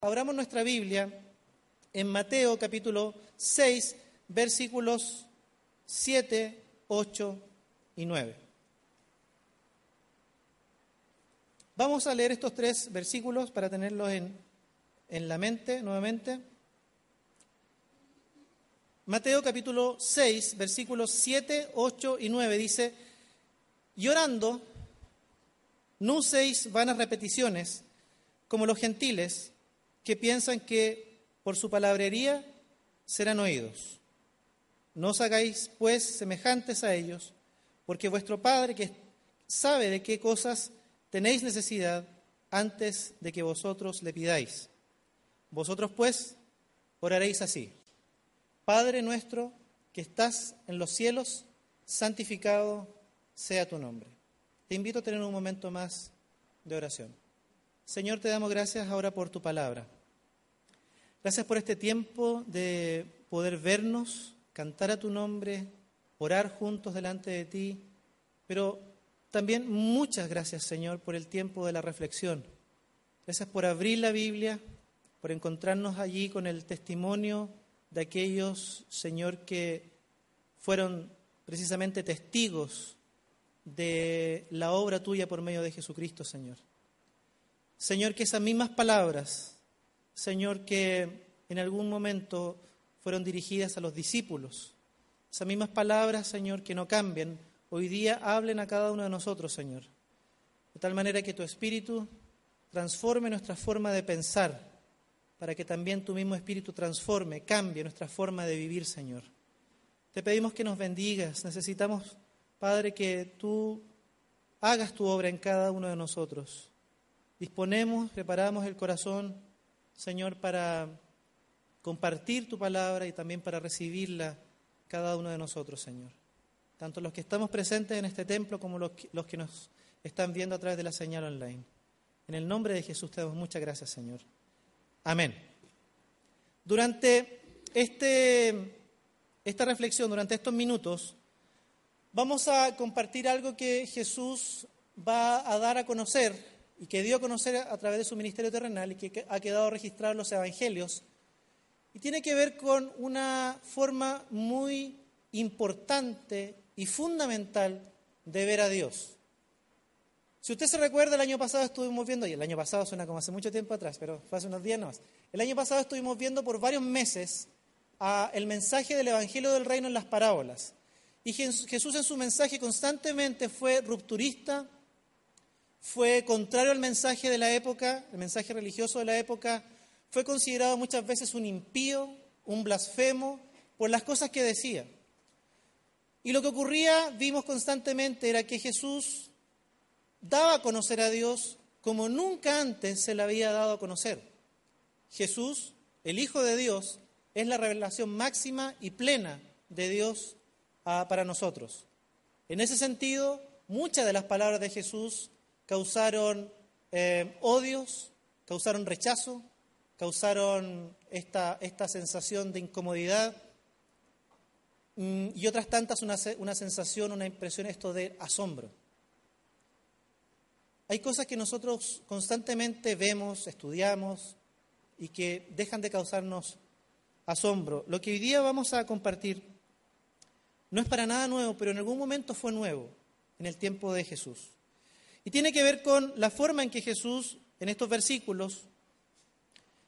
Abramos nuestra Biblia en Mateo capítulo 6, versículos 7, 8 y 9. Vamos a leer estos tres versículos para tenerlos en, en la mente nuevamente. Mateo capítulo 6, versículos 7, 8 y 9 dice, llorando, no uséis vanas repeticiones como los gentiles que piensan que por su palabrería serán oídos. No os hagáis, pues, semejantes a ellos, porque vuestro Padre que sabe de qué cosas tenéis necesidad antes de que vosotros le pidáis. Vosotros, pues, oraréis así. Padre nuestro que estás en los cielos, santificado sea tu nombre. Te invito a tener un momento más de oración. Señor, te damos gracias ahora por tu palabra. Gracias por este tiempo de poder vernos, cantar a tu nombre, orar juntos delante de ti, pero también muchas gracias, Señor, por el tiempo de la reflexión. Gracias por abrir la Biblia, por encontrarnos allí con el testimonio de aquellos, Señor, que fueron precisamente testigos de la obra tuya por medio de Jesucristo, Señor. Señor, que esas mismas palabras, Señor, que en algún momento fueron dirigidas a los discípulos, esas mismas palabras, Señor, que no cambien, hoy día hablen a cada uno de nosotros, Señor. De tal manera que tu Espíritu transforme nuestra forma de pensar, para que también tu mismo Espíritu transforme, cambie nuestra forma de vivir, Señor. Te pedimos que nos bendigas. Necesitamos, Padre, que tú hagas tu obra en cada uno de nosotros disponemos, preparamos el corazón, Señor, para compartir tu palabra y también para recibirla cada uno de nosotros, Señor. Tanto los que estamos presentes en este templo como los que, nos están viendo a través de la señal online. En el nombre de Jesús te damos muchas gracias, Señor. Amén. Durante este, esta reflexión, durante estos minutos, vamos a compartir algo que Jesús va a dar a conocer y que dio a conocer a través de su ministerio terrenal y que ha quedado registrado en los evangelios. Y tiene que ver con una forma muy importante y fundamental de ver a Dios. Si usted se recuerda, el año pasado estuvimos viendo, y el año pasado suena como hace mucho tiempo atrás, pero fue hace unos días más. El año pasado estuvimos viendo por varios meses el mensaje del Evangelio del Reino en las parábolas. Y Jesús en su mensaje constantemente fue rupturista, fue contrario al mensaje de la época, el mensaje religioso de la época, fue considerado muchas veces un impío, un blasfemo, por las cosas que decía. Y lo que ocurría, vimos constantemente, era que Jesús daba a conocer a Dios como nunca antes se le había dado a conocer. Jesús, el Hijo de Dios, es la revelación máxima y plena de Dios ah, para nosotros. En ese sentido, muchas de las palabras de Jesús causaron eh, odios, causaron rechazo, causaron esta, esta sensación de incomodidad mm, y otras tantas una, una sensación, una impresión esto de asombro. Hay cosas que nosotros constantemente vemos, estudiamos y que dejan de causarnos asombro. Lo que hoy día vamos a compartir no es para nada nuevo, pero en algún momento fue nuevo en el tiempo de Jesús. Y tiene que ver con la forma en que Jesús, en estos versículos,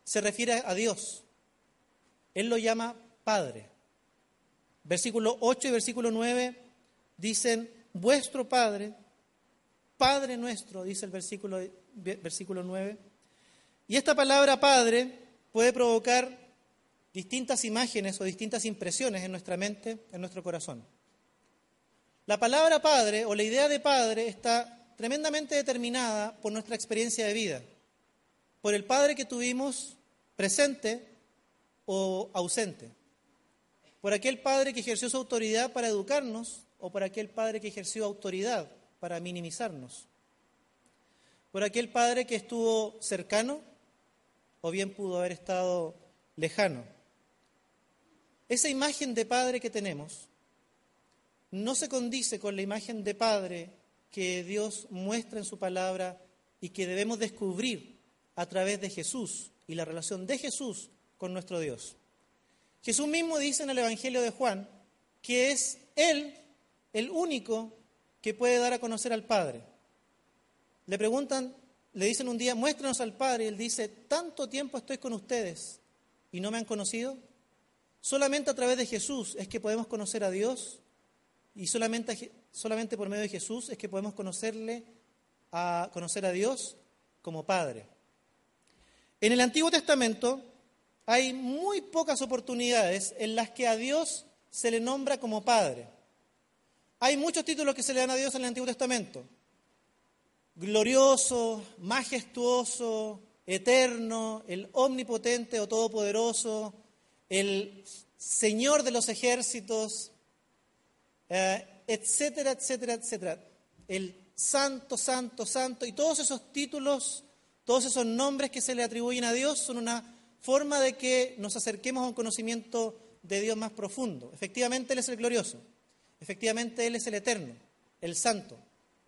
se refiere a Dios. Él lo llama Padre. Versículo 8 y versículo 9 dicen, vuestro Padre, Padre nuestro, dice el versículo, versículo 9. Y esta palabra Padre puede provocar distintas imágenes o distintas impresiones en nuestra mente, en nuestro corazón. La palabra Padre o la idea de Padre está tremendamente determinada por nuestra experiencia de vida. por el Padre que tuvimos presente o ausente, por aquel Padre que ejerció su autoridad para educarnos o por aquel Padre que ejerció autoridad para minimizarnos, por aquel Padre que estuvo cercano o bien pudo haber estado lejano. Esa imagen de Padre que tenemos no se condice con la imagen de Padre que Dios muestra en su palabra y que debemos descubrir a través de Jesús y la relación de Jesús con nuestro Dios. Jesús mismo dice en el Evangelio de Juan que es Él el único que puede dar a conocer al Padre. Le preguntan, le dicen un día, muéstranos al Padre, y Él dice, tanto tiempo estoy con ustedes y no me han conocido. Solamente a través de Jesús es que podemos conocer a Dios y solamente, solamente por medio de Jesús es que podemos conocerle a conocer a Dios como Padre. En el Antiguo Testamento hay muy pocas oportunidades en las que a Dios se le nombra como Padre. Hay muchos títulos que se le dan a Dios en el Antiguo Testamento. Glorioso, majestuoso, eterno, el omnipotente o todopoderoso, el Señor de los ejércitos, eh, etcétera, etcétera, etcétera. El santo, santo, santo, y todos esos títulos, todos esos nombres que se le atribuyen a Dios son una forma de que nos acerquemos a un conocimiento de Dios más profundo. Efectivamente, Él es el glorioso, efectivamente Él es el eterno, el santo,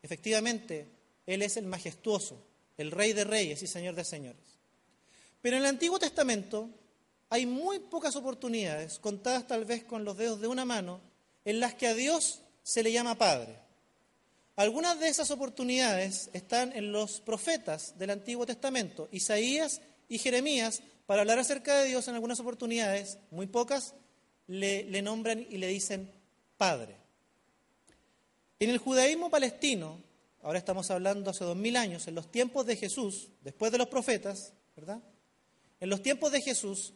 efectivamente Él es el majestuoso, el rey de reyes y señor de señores. Pero en el Antiguo Testamento hay muy pocas oportunidades, contadas tal vez con los dedos de una mano, en las que a Dios se le llama Padre. Algunas de esas oportunidades están en los profetas del Antiguo Testamento, Isaías y Jeremías, para hablar acerca de Dios en algunas oportunidades, muy pocas, le, nombran y le dicen Padre. En el judaísmo palestino, ahora estamos hablando hace dos mil años, en los tiempos de Jesús, después de los profetas, ¿verdad? En los tiempos de Jesús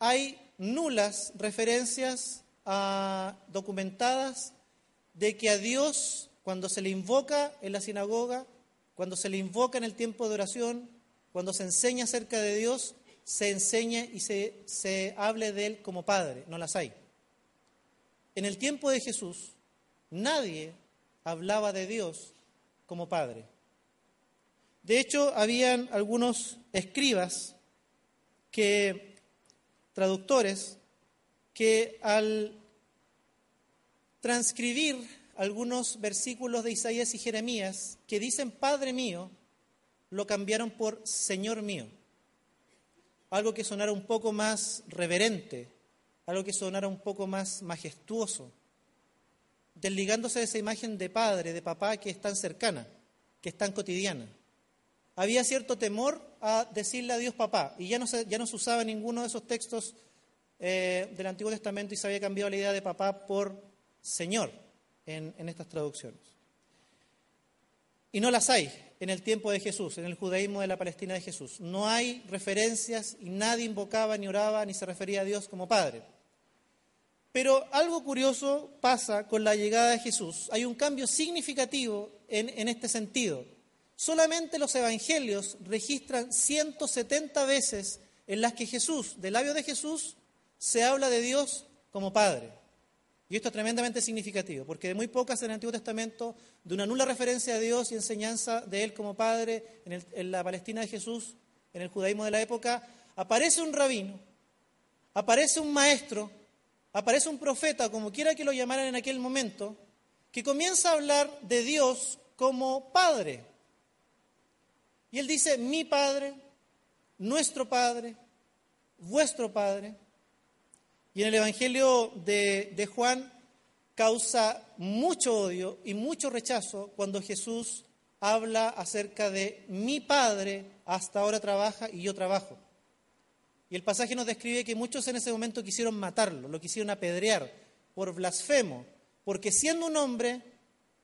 hay nulas referencias documentadas de que a Dios, cuando se le invoca en la sinagoga, cuando se le invoca en el tiempo de oración, cuando se enseña acerca de Dios, se enseña y se, se hable de Él como Padre. No las hay. En el tiempo de Jesús, nadie hablaba de Dios como Padre. De hecho, habían algunos escribas que, traductores, que al transcribir algunos versículos de Isaías y Jeremías que dicen Padre mío, lo cambiaron por Señor mío. Algo que sonara un poco más reverente, algo que sonara un poco más majestuoso, desligándose de esa imagen de padre, de papá que es tan cercana, que es tan cotidiana. Había cierto temor a decirle a Dios papá, y ya no se, ya no se usaba ninguno de esos textos eh, del Antiguo Testamento y se había cambiado la idea de papá por Señor en, estas traducciones. Y no las hay en el tiempo de Jesús, en el judaísmo de la Palestina de Jesús. No hay referencias y nadie invocaba ni oraba ni se refería a Dios como Padre. Pero algo curioso pasa con la llegada de Jesús. Hay un cambio significativo en, en este sentido. Solamente los evangelios registran 170 veces en las que Jesús, del labio de Jesús, se habla de Dios como Padre. Y esto es tremendamente significativo, porque de muy pocas en el Antiguo Testamento, de una nula referencia a Dios y enseñanza de Él como Padre en, en la Palestina de Jesús, en el judaísmo de la época, aparece un rabino, aparece un maestro, aparece un profeta, como quiera que lo llamaran en aquel momento, que comienza a hablar de Dios como Padre. Y él dice, mi Padre, nuestro Padre, vuestro Padre. Y en el Evangelio de, Juan causa mucho odio y mucho rechazo cuando Jesús habla acerca de mi Padre hasta ahora trabaja y yo trabajo. Y el pasaje nos describe que muchos en ese momento quisieron matarlo, lo quisieron apedrear por blasfemo, porque siendo un hombre,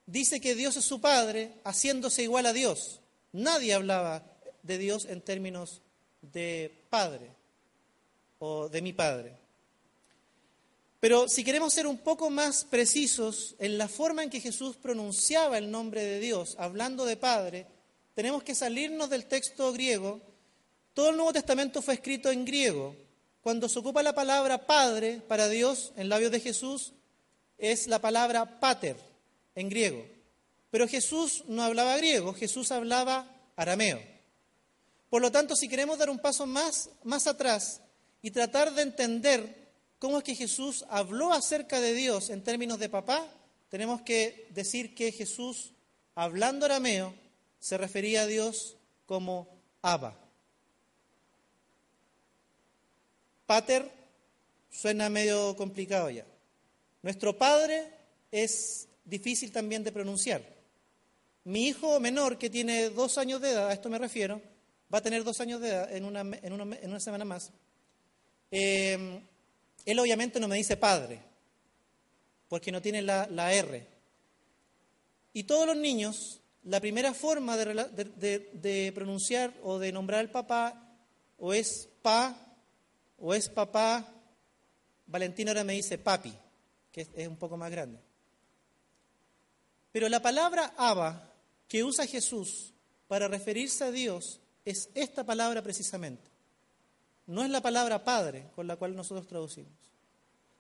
dice que Dios es su Padre, haciéndose igual a Dios. Nadie hablaba de Dios en términos de Padre o de mi Padre. Pero si queremos ser un poco más precisos en la forma en que Jesús pronunciaba el nombre de Dios, hablando de Padre, tenemos que salirnos del texto griego, todo el Nuevo Testamento fue escrito en griego. Cuando se ocupa la palabra Padre para Dios en labios de Jesús, es la palabra pater en griego. Pero Jesús no hablaba griego, Jesús hablaba arameo. Por lo tanto, si queremos dar un paso más, más atrás y tratar de entender cómo es que Jesús habló acerca de Dios en términos de papá, tenemos que decir que Jesús, hablando arameo, se refería a Dios como Abba. Pater suena medio complicado ya. Nuestro padre es difícil también de pronunciar. Mi hijo menor, que tiene dos años de edad, a esto me refiero, va a tener dos años de edad en una, en una, semana más. Eh, él obviamente no me dice padre, porque no tiene la, R. Y todos los niños, la primera forma de, pronunciar o de nombrar al papá o es pa o es papá. Valentina ahora me dice papi, que es, es un poco más grande. Pero la palabra Abba que usa Jesús para referirse a Dios es esta palabra precisamente. No es la palabra Padre con la cual nosotros traducimos.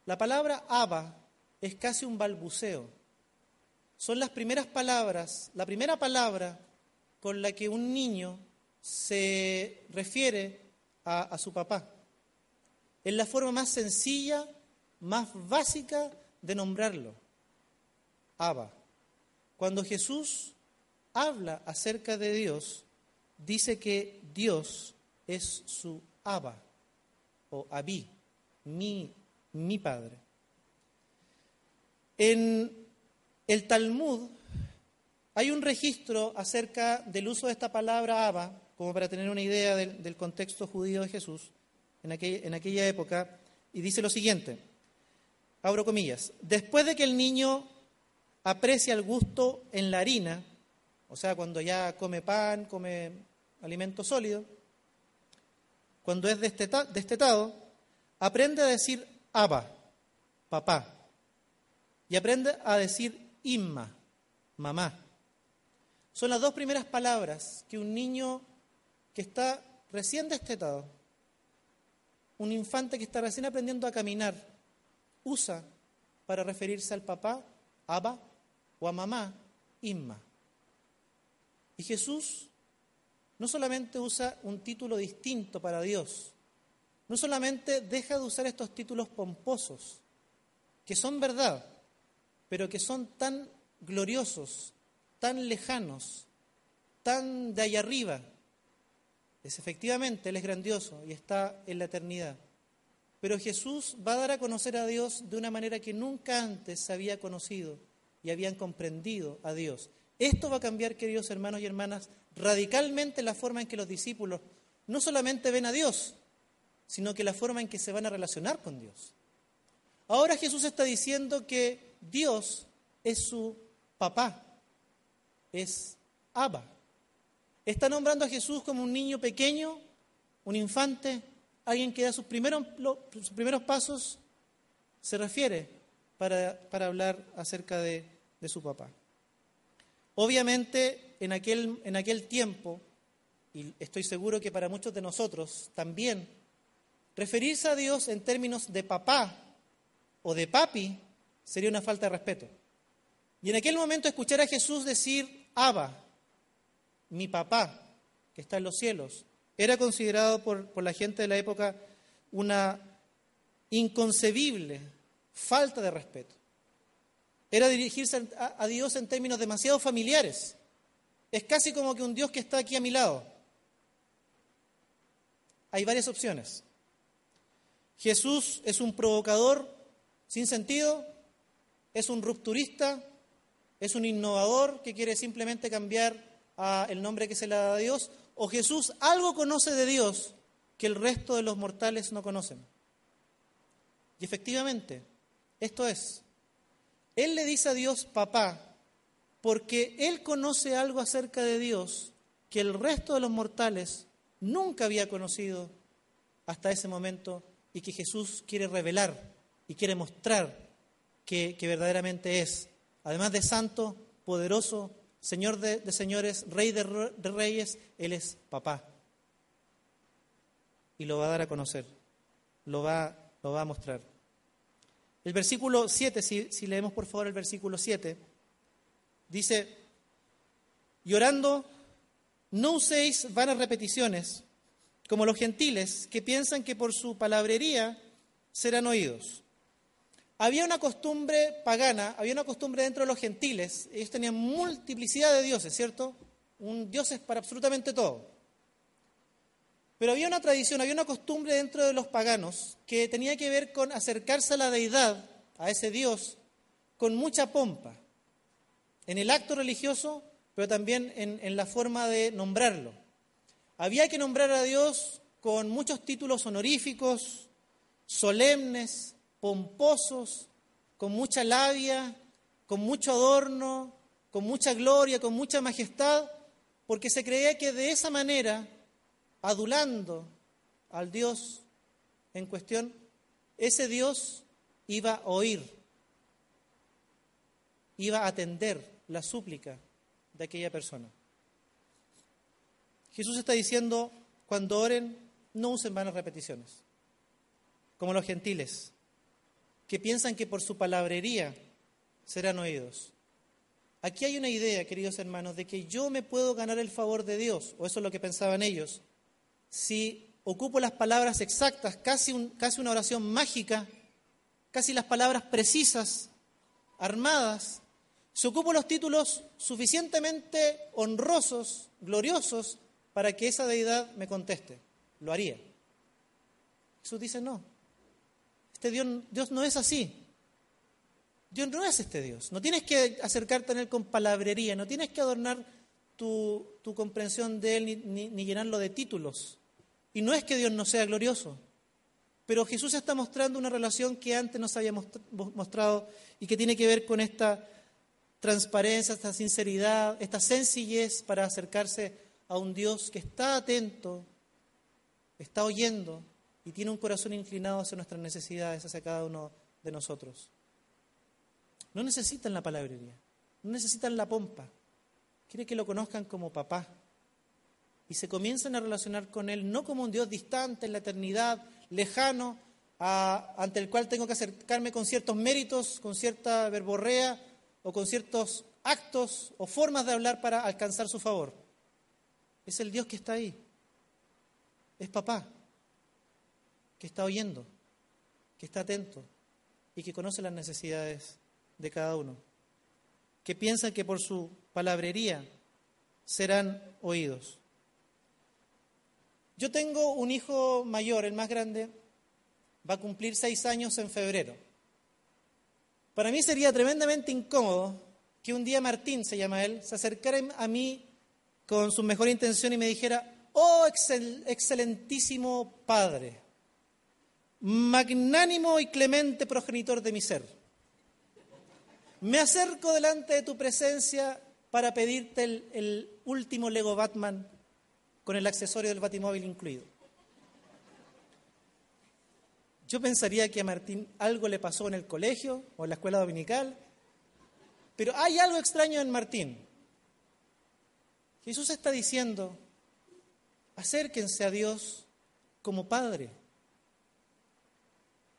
La palabra Abba es casi un balbuceo. Son las primeras palabras, la primera palabra con la que un niño se refiere a, su papá. Es la forma más sencilla, más básica de nombrarlo. Abba. Cuando Jesús habla acerca de Dios, dice que Dios es su Abba o Abí, mi, mi Padre. En el Talmud hay un registro acerca del uso de esta palabra Abba, como para tener una idea del, contexto judío de Jesús en aquella, en aquella época, y dice lo siguiente, abro comillas, después de que el niño aprecia el gusto en la harina, o sea, cuando ya come pan, come alimento sólido, cuando es destetado, aprende a decir Abba, papá, y aprende a decir Imma, mamá. Son las dos primeras palabras que un niño que está recién destetado, un infante que está recién aprendiendo a caminar, usa para referirse al papá, Abba, o a mamá, Imma. Y Jesús no solamente usa un título distinto para Dios, no solamente deja de usar estos títulos pomposos, que son verdad, pero que son tan gloriosos, tan lejanos, tan de allá arriba. Es efectivamente, Él es grandioso y está en la eternidad. Pero Jesús va a dar a conocer a Dios de una manera que nunca antes había conocido y habían comprendido a Dios. Esto va a cambiar, queridos hermanos y hermanas, radicalmente la forma en que los discípulos no solamente ven a Dios, sino que la forma en que se van a relacionar con Dios. Ahora Jesús está diciendo que Dios es su papá, es Abba. Está nombrando a Jesús como un niño pequeño, un infante, alguien que da sus primeros, primeros pasos, se refiere para, hablar acerca de su papá. Obviamente, en aquel, en aquel tiempo, y estoy seguro que para muchos de nosotros también, referirse a Dios en términos de papá o de papi sería una falta de respeto. Y en aquel momento escuchar a Jesús decir, Abba, mi papá, que está en los cielos, era considerado por, por la gente de la época una inconcebible falta de respeto era dirigirse a, Dios en términos demasiado familiares. Es casi como que un Dios que está aquí a mi lado. Hay varias opciones. Jesús es un provocador sin sentido, es un rupturista, es un innovador que quiere simplemente cambiar el nombre que se le da a Dios, o Jesús algo conoce de Dios que el resto de los mortales no conocen. Y efectivamente, esto es, él le dice a Dios papá porque él conoce algo acerca de Dios que el resto de los mortales nunca había conocido hasta ese momento y que Jesús quiere revelar y quiere mostrar que, verdaderamente es. Además de santo, poderoso, Señor de, señores, Rey de, de reyes, Él es papá. y lo va a dar a conocer, lo va, lo va a mostrar. El versículo 7, si, si leemos por favor el versículo 7, dice, llorando, no uséis vanas repeticiones, como los gentiles que piensan que por su palabrería serán oídos. Había una costumbre pagana, había una costumbre dentro de los gentiles, ellos tenían multiplicidad de dioses, ¿cierto? Un dios es para absolutamente todo. Pero había una tradición, había una costumbre dentro de los paganos que tenía que ver con acercarse a la deidad, a ese Dios, con mucha pompa, en el acto religioso, pero también en, en la forma de nombrarlo. Había que nombrar a Dios con muchos títulos honoríficos, solemnes, pomposos, con mucha labia, con mucho adorno, con mucha gloria, con mucha majestad, porque se creía que de esa manera adulando al Dios en cuestión, ese Dios iba a oír, iba a atender la súplica de aquella persona. Jesús está diciendo, cuando oren, no usen vanas repeticiones, como los gentiles, que piensan que por su palabrería serán oídos. Aquí hay una idea, queridos hermanos, de que yo me puedo ganar el favor de Dios, o eso es lo que pensaban ellos, si ocupo las palabras exactas, casi, casi una oración mágica, casi las palabras precisas, armadas, si ocupo los títulos suficientemente honrosos, gloriosos, para que esa deidad me conteste, lo haría. Jesús dice, no, este Dios, Dios no es así. Dios no es este Dios. No tienes que acercarte a Él con palabrería, no tienes que adornar tu, comprensión de Él ni, ni llenarlo de títulos. Y no es que Dios no sea glorioso, pero Jesús está mostrando una relación que antes no se había mostrado y que tiene que ver con esta transparencia, esta sinceridad, esta sencillez para acercarse a un Dios que está atento, está oyendo y tiene un corazón inclinado hacia nuestras necesidades, hacia cada uno de nosotros. No necesitan la palabrería, no necesitan la pompa. Quiere que lo conozcan como papá, y se comienzan a relacionar con Él no como un Dios distante en la eternidad, lejano, ante el cual tengo que acercarme con ciertos méritos, con cierta verborrea o con ciertos actos o formas de hablar para alcanzar su favor. Es el Dios que está ahí. Es papá, que está oyendo, que está atento y que conoce las necesidades de cada uno. Que piensa que por su palabrería serán oídos. Yo tengo un hijo mayor, el más grande, va a cumplir seis años en febrero. Para mí sería tremendamente incómodo que un día Martín, se llama él, se acercara a mí con su mejor intención y me dijera, oh excelentísimo Padre, magnánimo y clemente progenitor de mi ser, me acerco delante de tu presencia para pedirte el, último Lego Batman con el accesorio del batimóvil incluido. Yo pensaría que a Martín algo le pasó en el colegio o en la escuela dominical, pero hay algo extraño en Martín. Jesús está diciendo, acérquense a Dios como Padre.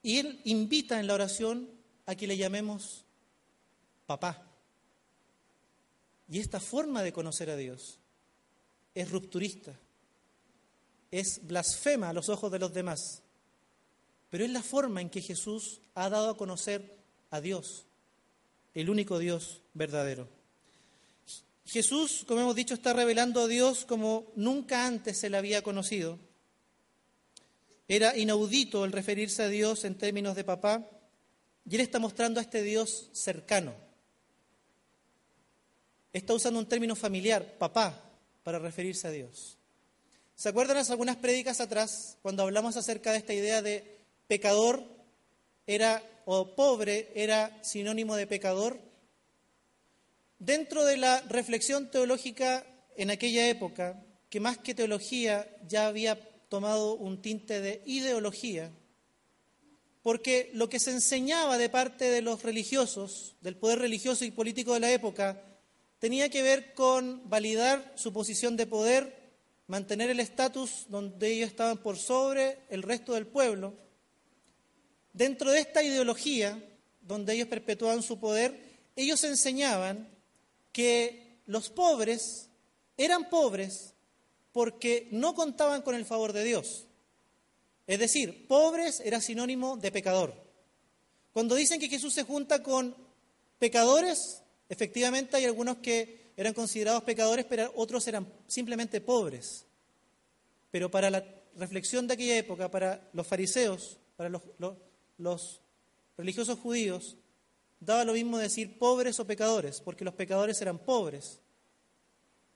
Y Él invita en la oración a que le llamemos papá. Y esta forma de conocer a Dios es rupturista, es blasfema a los ojos de los demás, pero es la forma en que Jesús ha dado a conocer a Dios, el único Dios verdadero. Jesús, como hemos dicho, está revelando a Dios como nunca antes se le había conocido. Era inaudito el referirse a Dios en términos de papá, y él está mostrando a este Dios cercano. Está usando un término familiar, papá, para referirse a Dios. ¿Se acuerdan hace algunas prédicas atrás cuando hablamos acerca de esta idea de pecador era o pobre era sinónimo de pecador? Dentro de la reflexión teológica en aquella época, que más que teología ya había tomado un tinte de ideología, porque lo que se enseñaba de parte de los religiosos, del poder religioso y político de la época, tenía que ver con validar su posición de poder mantener el estatus donde ellos estaban por sobre el resto del pueblo, dentro de esta ideología donde ellos perpetuaban su poder, ellos enseñaban que los pobres eran pobres porque no contaban con el favor de Dios. Es decir, pobres era sinónimo de pecador. Cuando dicen que Jesús se junta con pecadores, efectivamente hay algunos que eran considerados pecadores, pero otros eran simplemente pobres. Pero para la reflexión de aquella época, para los fariseos, para los, religiosos judíos, daba lo mismo decir pobres o pecadores, porque los pecadores eran pobres,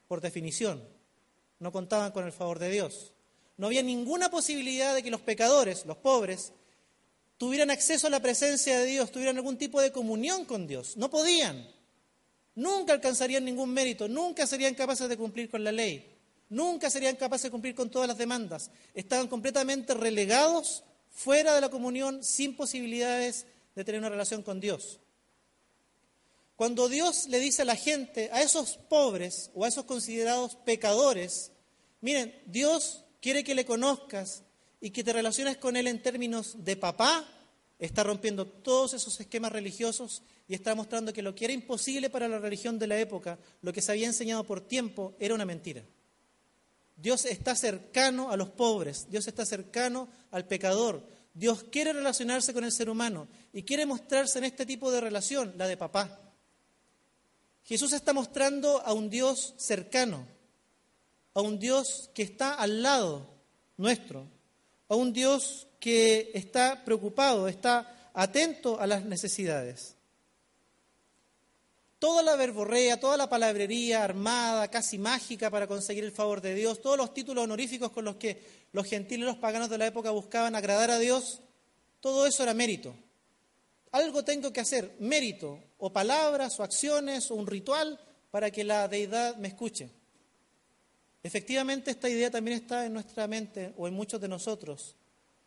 por definición, no contaban con el favor de Dios. No había ninguna posibilidad de que los pecadores, los pobres, tuvieran acceso a la presencia de Dios, tuvieran algún tipo de comunión con Dios. No podían. Nunca alcanzarían ningún mérito, nunca serían capaces de cumplir con la ley, nunca serían capaces de cumplir con todas las demandas. Estaban completamente relegados fuera de la comunión, sin posibilidades de tener una relación con Dios. Cuando Dios le dice a la gente, a esos pobres o a esos considerados pecadores, miren, Dios quiere que le conozcas y que te relaciones con Él en términos de papá, está rompiendo todos esos esquemas religiosos y está mostrando que lo que era imposible para la religión de la época, lo que se había enseñado por tiempo, era una mentira. Dios está cercano a los pobres, Dios está cercano al pecador, Dios quiere relacionarse con el ser humano y quiere mostrarse en este tipo de relación, la de papá. Jesús está mostrando a un Dios cercano, a un Dios que está al lado nuestro, a un Dios que está preocupado, está atento a las necesidades. Toda la verborrea, toda la palabrería armada, casi mágica para conseguir el favor de Dios, todos los títulos honoríficos con los que los gentiles y los paganos de la época buscaban agradar a Dios, todo eso era mérito. Algo tengo que hacer, mérito, o palabras, o acciones, o un ritual para que la deidad me escuche. Efectivamente, esta idea también está en nuestra mente o en muchos de nosotros,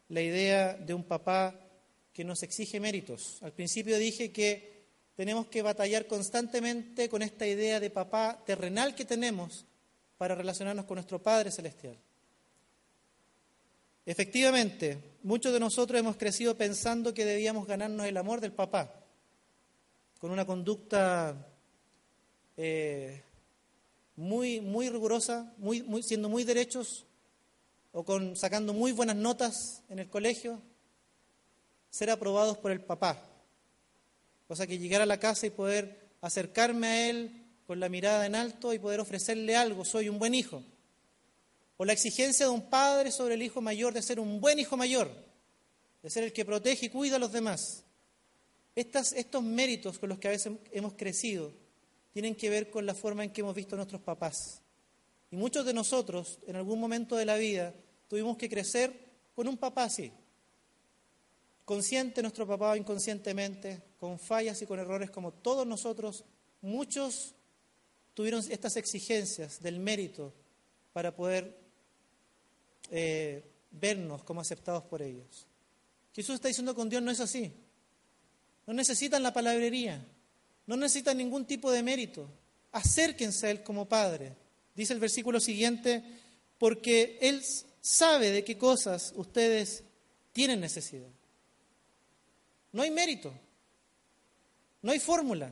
la idea de un papá que nos exige méritos. Al principio dije que tenemos que batallar constantemente con esta idea de papá terrenal que tenemos para relacionarnos con nuestro Padre Celestial. Efectivamente, muchos de nosotros hemos crecido pensando que debíamos ganarnos el amor del papá, con una conducta eh, muy, muy rigurosa, siendo muy derechos o con, sacando muy buenas notas en el colegio, ser aprobados por el papá. Cosa que llegar a la casa y poder acercarme a él con la mirada en alto y poder ofrecerle algo, soy un buen hijo. O la exigencia de un padre sobre el hijo mayor de ser un buen hijo mayor, de ser el que protege y cuida a los demás. Estos méritos con los que a veces hemos crecido tienen que ver con la forma en que hemos visto a nuestros papás. Y muchos de nosotros, en algún momento de la vida, tuvimos que crecer con un papá así. Consciente nuestro papá o inconscientemente, con fallas y con errores como todos nosotros, muchos tuvieron estas exigencias del mérito para poder eh, vernos como aceptados por ellos. Jesús está diciendo con Dios no es así. No necesitan la palabrería, no necesitan ningún tipo de mérito. Acérquense a Él como Padre. Dice el versículo siguiente, porque Él sabe de qué cosas ustedes tienen necesidad. No hay mérito, no hay fórmula,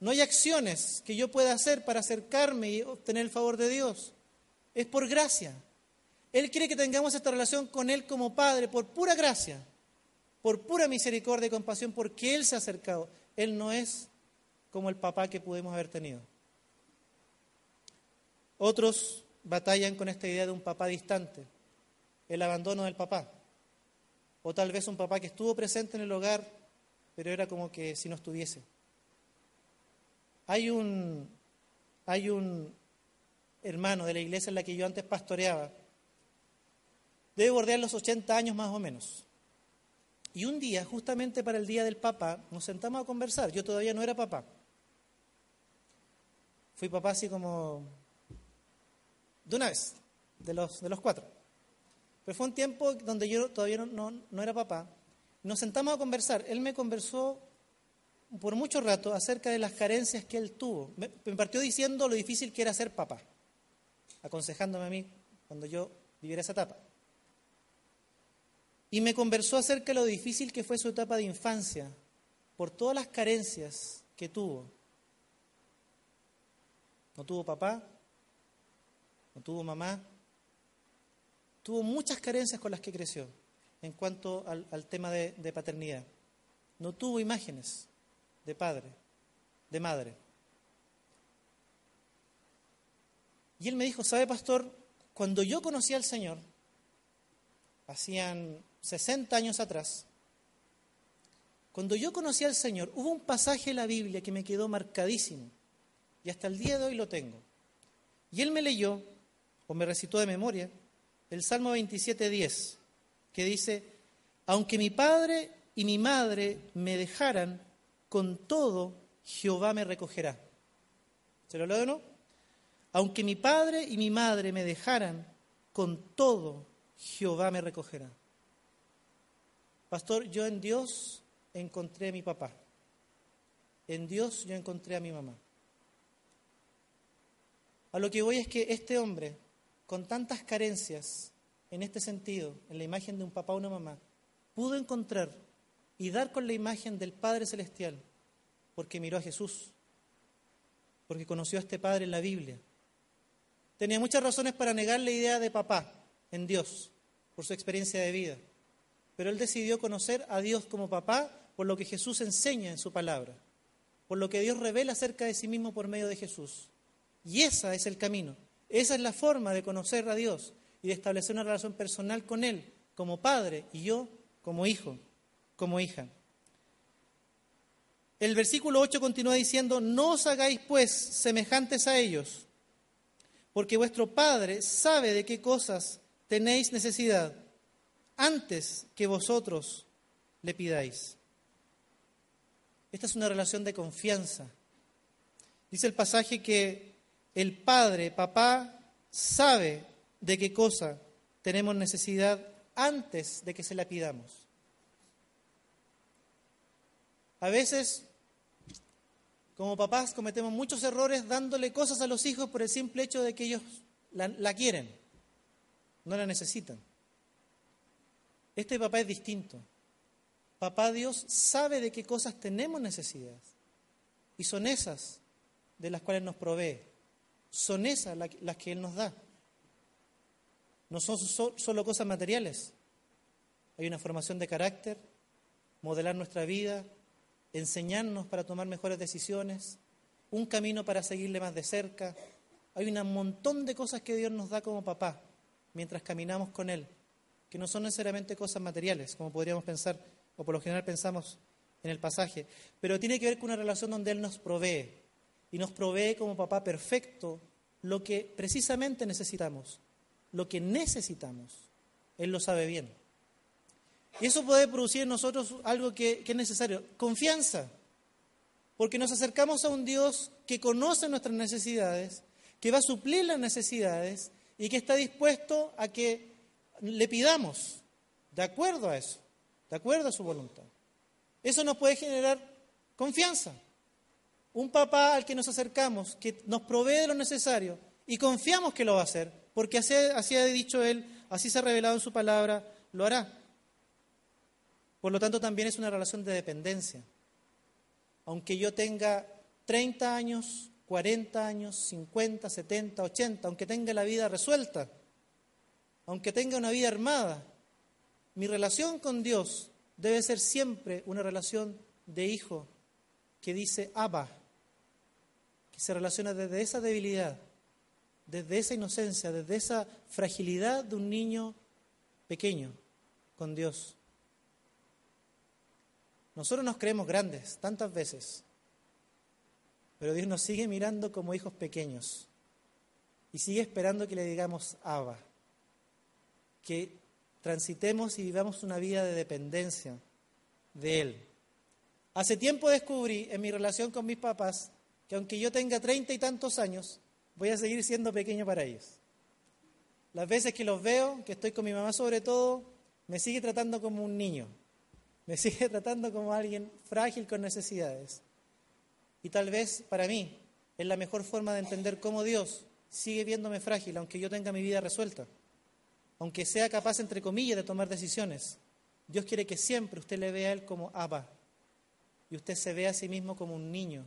no hay acciones que yo pueda hacer para acercarme y obtener el favor de Dios. Es por gracia. Él quiere que tengamos esta relación con Él como Padre por pura gracia, por pura misericordia y compasión, porque Él se ha acercado. Él no es como el papá que pudimos haber tenido. Otros batallan con esta idea de un papá distante, el abandono del papá. O tal vez un papá que estuvo presente en el hogar, pero era como que si no estuviese. Hay un, hay un hermano de la iglesia en la que yo antes pastoreaba, debe bordear los 80 años más o menos. Y un día, justamente para el día del papá, nos sentamos a conversar. Yo todavía no era papá. Fui papá así como de una vez, de los, de los cuatro. Pero fue un tiempo donde yo todavía no, no, era papá. Nos sentamos a conversar. Él me conversó por mucho rato acerca de las carencias que él tuvo. Me, me partió diciendo lo difícil que era ser papá. aconsejándome a mí cuando yo viviera esa etapa. Y me conversó acerca de lo difícil que fue su etapa de infancia, por todas las carencias que tuvo. No tuvo papá, no tuvo mamá, tuvo muchas carencias con las que creció en cuanto al, tema de, de paternidad. No tuvo imágenes de padre, de madre. Y él me dijo, ¿sabe, pastor? Cuando yo conocí al Señor, hacían 60 años atrás, cuando yo conocí al Señor, hubo un pasaje en la Biblia que me quedó marcadísimo y hasta el día de hoy lo tengo. Y él me leyó, o me recitó de memoria, el Salmo 27.10, que dice, aunque mi padre y mi madre me dejaran, con todo Jehová me recogerá. ¿Se lo leo o no? Aunque mi padre y mi madre me dejaran, con todo Jehová me recogerá. Pastor, yo en Dios encontré a mi papá. En Dios yo encontré a mi mamá. A lo que voy es que este hombre, con tantas carencias en este sentido, en la imagen de un papá o una mamá, pudo encontrar y dar con la imagen del Padre Celestial, porque miró a Jesús, porque conoció a este Padre en la Biblia. Tenía muchas razones para negar la idea de papá en Dios, por su experiencia de vida, pero él decidió conocer a Dios como papá por lo que Jesús enseña en su palabra, por lo que Dios revela acerca de sí mismo por medio de Jesús. Y ese es el camino, esa es la forma de conocer a Dios y de establecer una relación personal con Él como padre y yo como hijo, como hija. El versículo 8 continúa diciendo, no os hagáis pues semejantes a ellos, porque vuestro Padre sabe de qué cosas tenéis necesidad antes que vosotros le pidáis. Esta es una relación de confianza. Dice el pasaje que el Padre, papá, sabe de qué cosa tenemos necesidad antes de que se la pidamos. A veces, como papás, cometemos muchos errores dándole cosas a los hijos por el simple hecho de que ellos la, quieren, no la necesitan. Este papá es distinto. Papá Dios sabe de qué cosas tenemos necesidad. Y son esas de las cuales nos provee. Son esas las que Él nos da. No son solo cosas materiales. Hay una formación de carácter, modelar nuestra vida, enseñarnos para tomar mejores decisiones, un camino para seguirle más de cerca. Hay un montón de cosas que Dios nos da como papá mientras caminamos con Él, que no son necesariamente cosas materiales, como podríamos pensar, o por lo general pensamos en el pasaje, pero tiene que ver con una relación donde Él nos provee, y nos provee como papá perfecto lo que precisamente necesitamos, lo que necesitamos. Él lo sabe bien. Y eso puede producir en nosotros algo que, es necesario, confianza, porque nos acercamos a un Dios que conoce nuestras necesidades, que va a suplir las necesidades y que está dispuesto a que le pidamos de acuerdo a eso, de acuerdo a su voluntad. Eso nos puede generar confianza. Un papá al que nos acercamos, que nos provee de lo necesario y confiamos que lo va a hacer, porque así, ha dicho él, así se ha revelado en su palabra, lo hará. Por lo tanto, también es una relación de dependencia. Aunque yo tenga 30 años, 40 años, 50, 70, 80, aunque tenga la vida resuelta, aunque tenga una vida armada, mi relación con Dios debe ser siempre una relación de hijo que dice Abba, que se relaciona desde esa debilidad, desde esa inocencia, desde esa fragilidad de un niño pequeño con Dios. Nosotros nos creemos grandes tantas veces, pero Dios nos sigue mirando como hijos pequeños y sigue esperando que le digamos Abba, que transitemos y vivamos una vida de dependencia de Él. Hace tiempo descubrí en mi relación con mis papás que aunque yo tenga treinta y tantos años, voy a seguir siendo pequeño para ellos. Las veces que los veo, que estoy con mi mamá sobre todo, me sigue tratando como un niño me sigue tratando como alguien frágil con necesidades. Y tal vez para mí es la mejor forma de entender cómo Dios sigue viéndome frágil, aunque yo tenga mi vida resuelta, aunque sea capaz, entre comillas, de tomar decisiones. Dios quiere que siempre usted le vea a Él como Abba y usted se vea a sí mismo como un niño,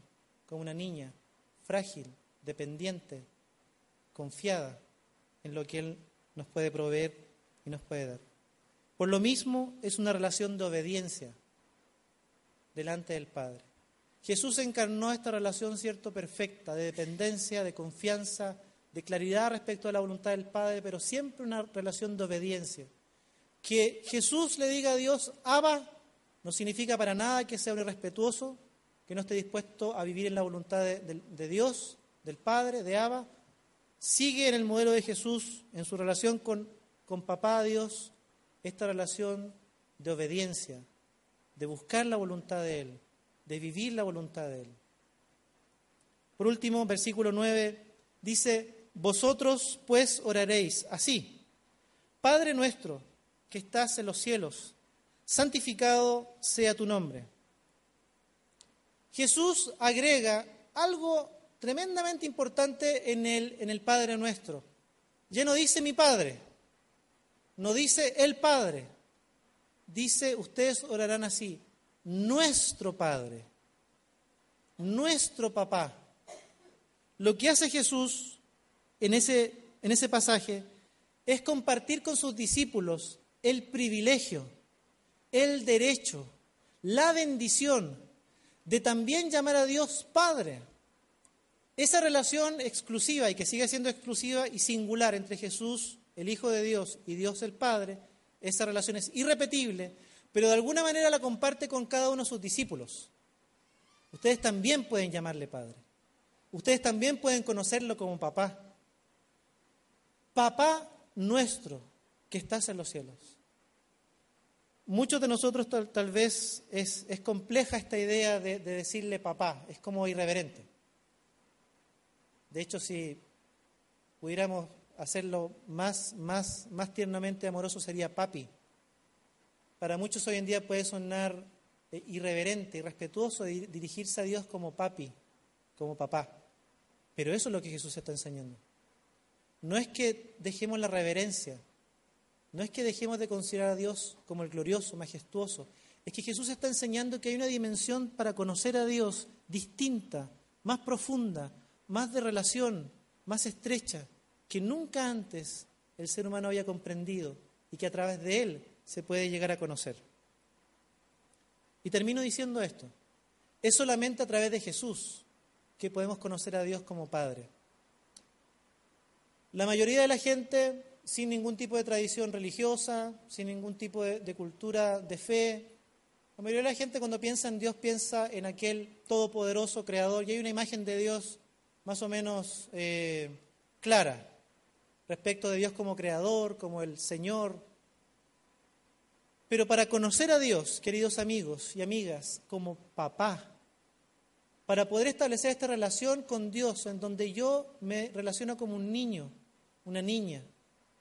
como una niña, frágil, dependiente, confiada en lo que Él nos puede proveer y nos puede dar. Por lo mismo es una relación de obediencia delante del Padre. Jesús encarnó esta relación, cierto, perfecta, de dependencia, de confianza, de claridad respecto a la voluntad del Padre, pero siempre una relación de obediencia. Que Jesús le diga a Dios, Abba, no significa para nada que sea un irrespetuoso, que no esté dispuesto a vivir en la voluntad de, Dios, del Padre, de Abba. Sigue en el modelo de Jesús, en su relación con, con papá Dios, esta relación de obediencia, de buscar la voluntad de Él, de vivir la voluntad de Él. Por último, versículo 9 dice, vosotros pues oraréis así, Padre nuestro que estás en los cielos, santificado sea tu nombre. Jesús agrega algo tremendamente importante en el, en el Padre nuestro. Ya no dice mi Padre, no dice el Padre, dice ustedes orarán así, nuestro Padre, nuestro papá. Lo que hace Jesús en ese, en ese pasaje es compartir con sus discípulos el privilegio, el derecho, la bendición de también llamar a Dios Padre. Esa relación exclusiva y que sigue siendo exclusiva y singular entre Jesús, el Hijo de Dios, y Dios el Padre, esa relación es irrepetible, pero de alguna manera la comparte con cada uno de sus discípulos. Ustedes también pueden llamarle Padre. Ustedes también pueden conocerlo como papá. Papá nuestro que estás en los cielos. Muchos de nosotros tal, vez es, compleja esta idea de, de decirle papá, es como irreverente. De hecho, si pudiéramos hacerlo más, más, más tiernamente amoroso sería papi. Para muchos hoy en día puede sonar eh, irreverente, irrespetuoso dirigirse a Dios como papi, como papá. Pero eso es lo que Jesús está enseñando. No es que dejemos la reverencia, no es que dejemos de considerar a Dios como el glorioso, majestuoso. Es que Jesús está enseñando que hay una dimensión para conocer a Dios distinta, más profunda, más de relación, más estrecha, que nunca antes el ser humano había comprendido y que a través de él se puede llegar a conocer. Y termino diciendo esto. Es solamente a través de Jesús que podemos conocer a Dios como Padre. La mayoría de la gente, sin ningún tipo de tradición religiosa, sin ningún tipo de, cultura de fe, la mayoría de la gente cuando piensa en Dios piensa en aquel todopoderoso creador. Y hay una imagen de Dios más o menos eh, clara respecto de Dios como creador, como el Señor, pero para conocer a Dios, queridos amigos y amigas, como papá, para poder establecer esta relación con Dios en donde yo me relaciono como un niño, una niña,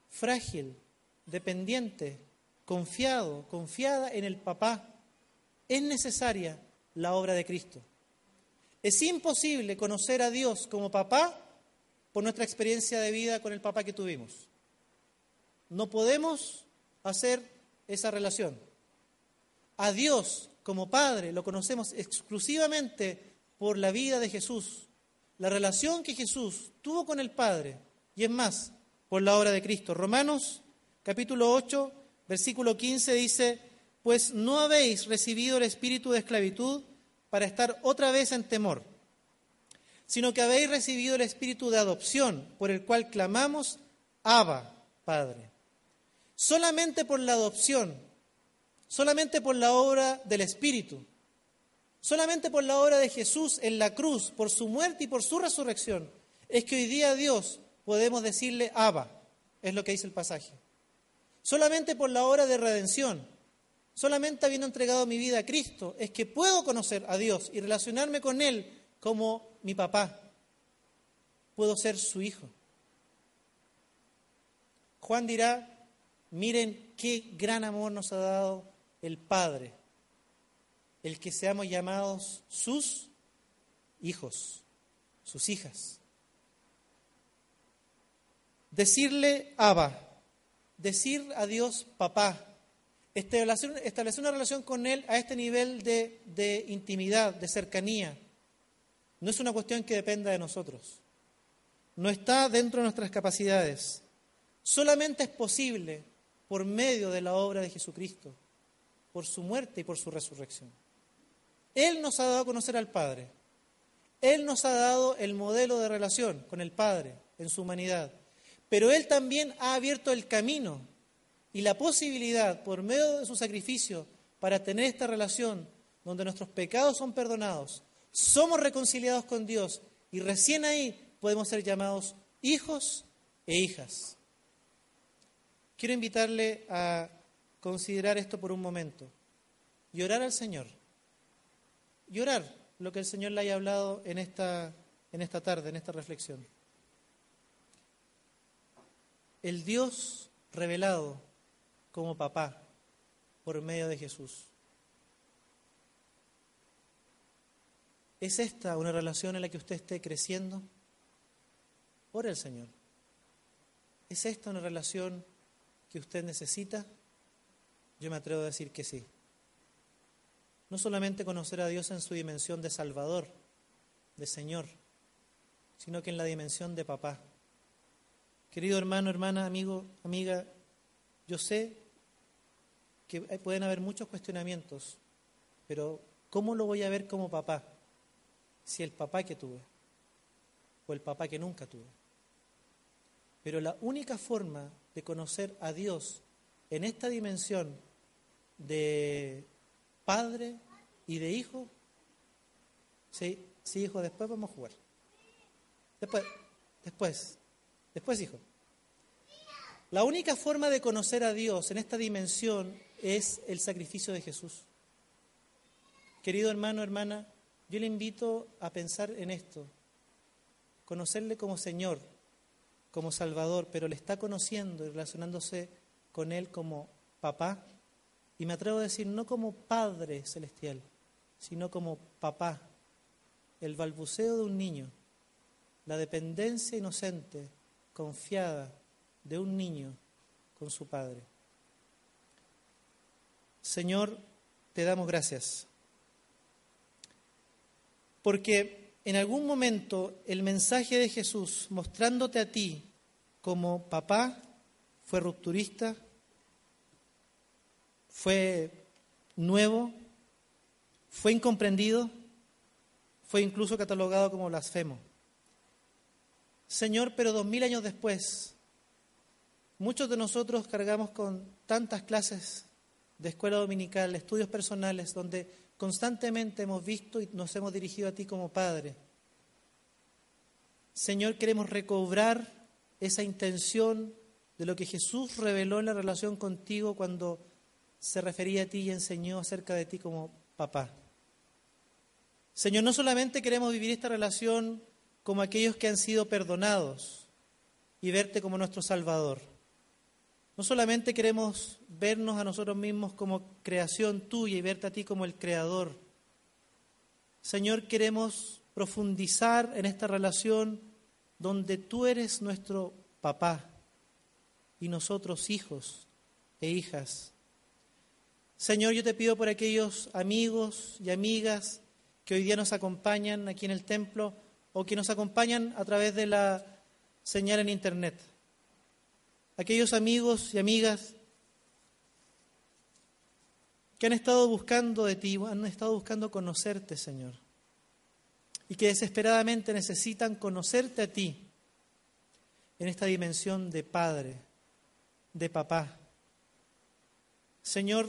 frágil, dependiente, confiado, confiada en el papá, es necesaria la obra de Cristo. Es imposible conocer a Dios como papá por nuestra experiencia de vida con el papá que tuvimos. No podemos hacer esa relación. A Dios como Padre lo conocemos exclusivamente por la vida de Jesús, la relación que Jesús tuvo con el Padre, y es más, por la obra de Cristo. Romanos capítulo 8, versículo 15 dice, pues no habéis recibido el espíritu de esclavitud para estar otra vez en temor, sino que habéis recibido el espíritu de adopción, por el cual clamamos, Abba, Padre. Solamente por la adopción, solamente por la obra del Espíritu, solamente por la obra de Jesús en la cruz, por su muerte y por su resurrección, es que hoy día Dios podemos decirle Abba, es lo que dice el pasaje. Solamente por la obra de redención, solamente habiendo entregado mi vida a Cristo, es que puedo conocer a Dios y relacionarme con Él como mi papá. Puedo ser su hijo. Juan dirá, Miren qué gran amor nos ha dado el Padre, el que seamos llamados sus hijos, sus hijas. Decirle Abba, decir a Dios papá, establecer, establecer una relación con Él a este nivel de intimidad, de cercanía, no es una cuestión que dependa de nosotros. No está dentro de nuestras capacidades. Solamente es posible por medio de la obra de Jesucristo, por su muerte y por su resurrección. Él nos ha dado a conocer al Padre. Él nos ha dado el modelo de relación con el Padre en su humanidad. Pero Él también ha abierto el camino y la posibilidad, por medio de su sacrificio, para tener esta relación donde nuestros pecados son perdonados, somos reconciliados con Dios y recién ahí podemos ser llamados hijos e hijas. Quiero invitarle a considerar esto por un momento y orar al Señor. Y orar lo que el Señor le haya hablado en esta, en esta tarde, en esta reflexión. El Dios revelado como papá por medio de Jesús. ¿Es esta una relación en la que usted esté creciendo? Ore al Señor. ¿Es esta una relación que usted necesita? Yo me atrevo a decir que sí. No solamente conocer a Dios en su dimensión de Salvador, de Señor, sino que en la dimensión de papá. Querido hermano, hermana, amigo, amiga, yo sé que pueden haber muchos cuestionamientos, pero ¿cómo lo voy a ver como papá? Si el papá que tuve o el papá que nunca tuve. Pero la única forma de conocer a Dios en esta dimensión de padre y de hijo, sí, sí, hijo, después vamos a jugar. Después, después, después, hijo. La única forma de conocer a Dios en esta dimensión es el sacrificio de Jesús. Querido hermano, hermana, yo le invito a pensar en esto, conocerle como Señor, como Salvador, pero le está conociendo y relacionándose con Él como papá, y me atrevo a decir no como Padre celestial, sino como papá, el balbuceo de un niño, la dependencia inocente, confiada de un niño con su Padre. Señor, te damos gracias, porque en algún momento el mensaje de Jesús mostrándote a ti como papá fue rupturista, fue nuevo, fue incomprendido, fue incluso catalogado como blasfemo. Señor, pero dos mil años después, muchos de nosotros cargamos con tantas clases de escuela dominical, estudios personales, donde constantemente hemos visto y nos hemos dirigido a ti como Padre. Señor, queremos recobrar esa intención de lo que Jesús reveló en la relación contigo cuando se refería a ti y enseñó acerca de ti como papá. Señor, no solamente queremos vivir esta relación como aquellos que han sido perdonados y verte como nuestro Salvador. No solamente queremos vernos a nosotros mismos como creación tuya y verte a ti como el Creador. Señor, queremos profundizar en esta relación donde tú eres nuestro papá y nosotros hijos e hijas. Señor, yo te pido por aquellos amigos y amigas que hoy día nos acompañan aquí en el templo o que nos acompañan a través de la señal en Internet. Aquellos amigos y amigas que han estado buscando de ti, han estado buscando conocerte, Señor, y que desesperadamente necesitan conocerte a ti en esta dimensión de Padre, de Papá. Señor,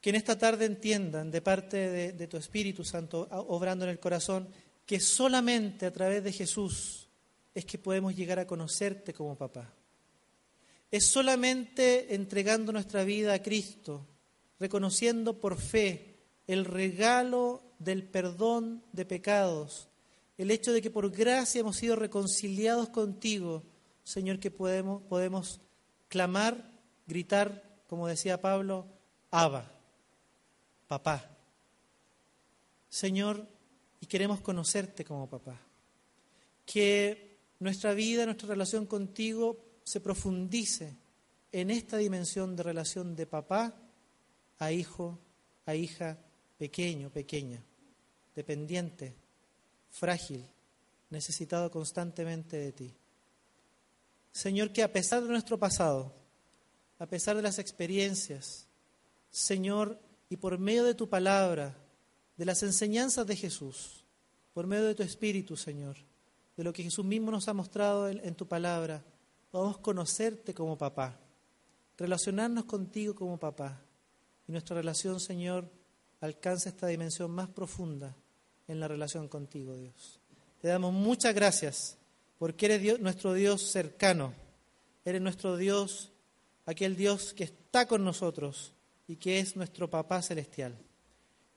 que en esta tarde entiendan de parte de, tu Espíritu Santo obrando en el corazón que solamente a través de Jesús es que podemos llegar a conocerte como papá. Es solamente entregando nuestra vida a Cristo, reconociendo por fe el regalo del perdón de pecados, el hecho de que por gracia hemos sido reconciliados contigo, Señor, que podemos, podemos clamar, gritar, como decía Pablo, Abba papá. Señor, y queremos conocerte como papá. Que nuestra vida, nuestra relación contigo se profundice en esta dimensión de relación de papá a hijo, a hija, pequeño, pequeña, dependiente, frágil, necesitado constantemente de ti. Señor, que a pesar de nuestro pasado, a pesar de las experiencias, Señor, y por medio de tu palabra, de las enseñanzas de Jesús, por medio de tu Espíritu, Señor, de lo que Jesús mismo nos ha mostrado en, tu palabra, podamos conocerte como papá, relacionarnos contigo como papá, y nuestra relación, Señor, alcance esta dimensión más profunda en la relación contigo, Dios. Te damos muchas gracias porque eres nuestro Dios cercano, eres nuestro Dios, aquel Dios que está con nosotros y que es nuestro Papá Celestial.